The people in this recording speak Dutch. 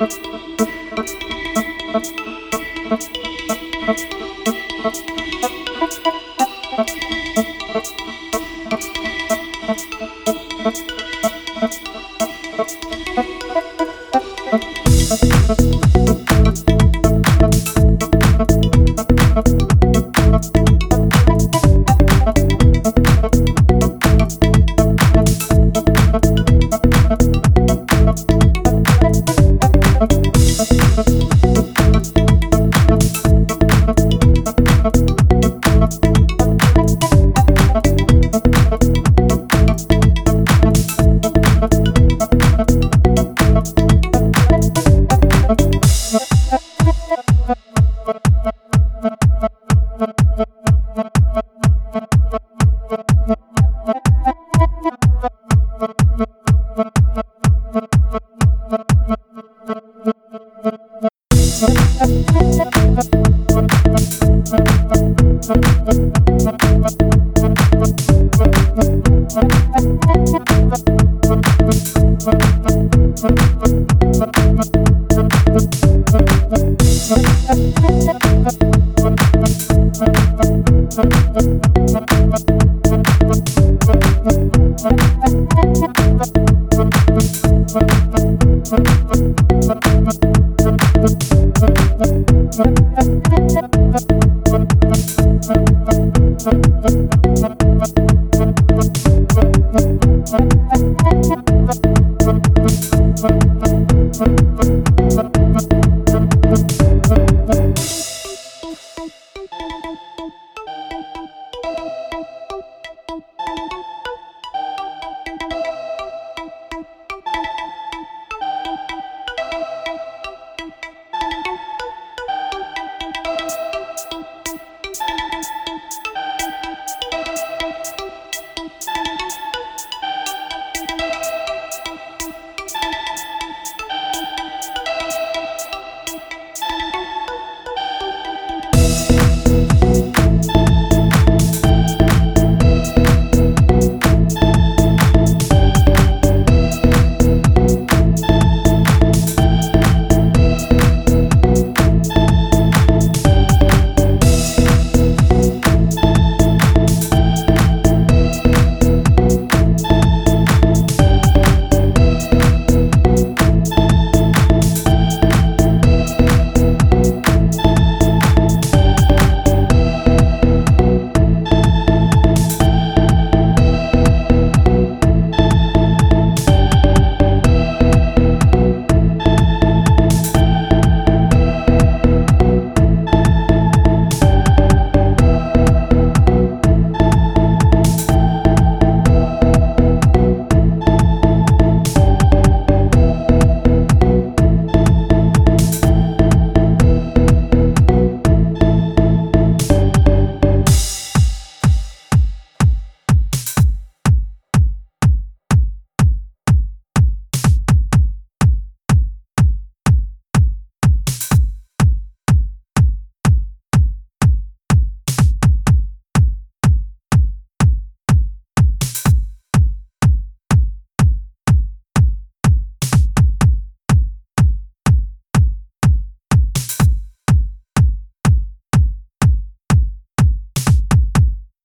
Thank